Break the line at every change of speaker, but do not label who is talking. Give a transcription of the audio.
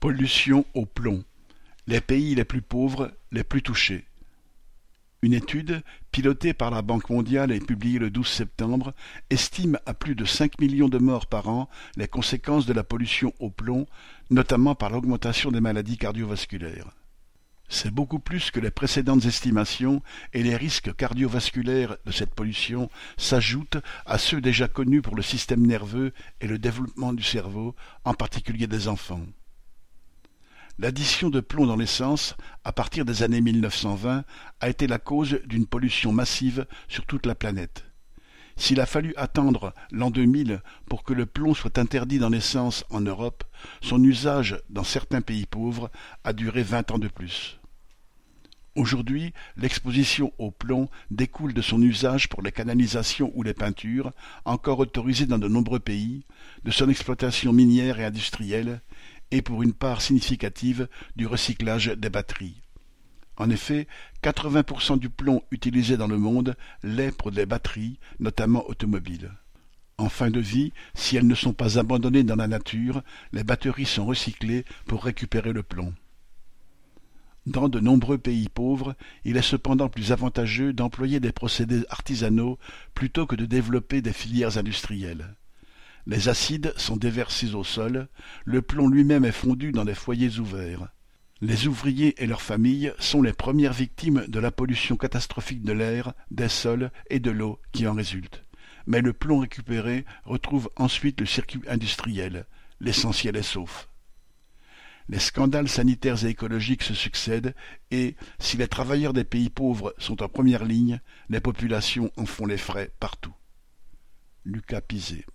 Pollution au plomb: les pays les plus pauvres, les plus touchés. Une étude, pilotée par la Banque mondiale et publiée le 12 septembre, estime à plus de 5 millions de morts par an les conséquences de la pollution au plomb, notamment par l'augmentation des maladies cardiovasculaires. C'est beaucoup plus que les précédentes estimations et les risques cardiovasculaires de cette pollution s'ajoutent à ceux déjà connus pour le système nerveux et le développement du cerveau, en particulier des enfants. L'addition de plomb dans l'essence, à partir des années 1920, a été la cause d'une pollution massive sur toute la planète. S'il a fallu attendre l'an 2000 pour que le plomb soit interdit dans l'essence en Europe, son usage dans certains pays pauvres a duré vingt ans de plus. Aujourd'hui, l'exposition au plomb découle de son usage pour les canalisations ou les peintures, encore autorisé dans de nombreux pays, de son exploitation minière et industrielle, et pour une part significative du recyclage des batteries. En effet, 80% du plomb utilisé dans le monde l'est pour des batteries, notamment automobiles. En fin de vie, si elles ne sont pas abandonnées dans la nature, les batteries sont recyclées pour récupérer le plomb. Dans de nombreux pays pauvres, il est cependant plus avantageux d'employer des procédés artisanaux plutôt que de développer des filières industrielles. Les acides sont déversés au sol, le plomb lui-même est fondu dans des foyers ouverts. Les ouvriers et leurs familles sont les premières victimes de la pollution catastrophique de l'air, des sols et de l'eau qui en résulte. Mais le plomb récupéré retrouve ensuite le circuit industriel. L'essentiel est sauf. Les scandales sanitaires et écologiques se succèdent et, si les travailleurs des pays pauvres sont en première ligne, les populations en font les frais partout. Lucas Pizet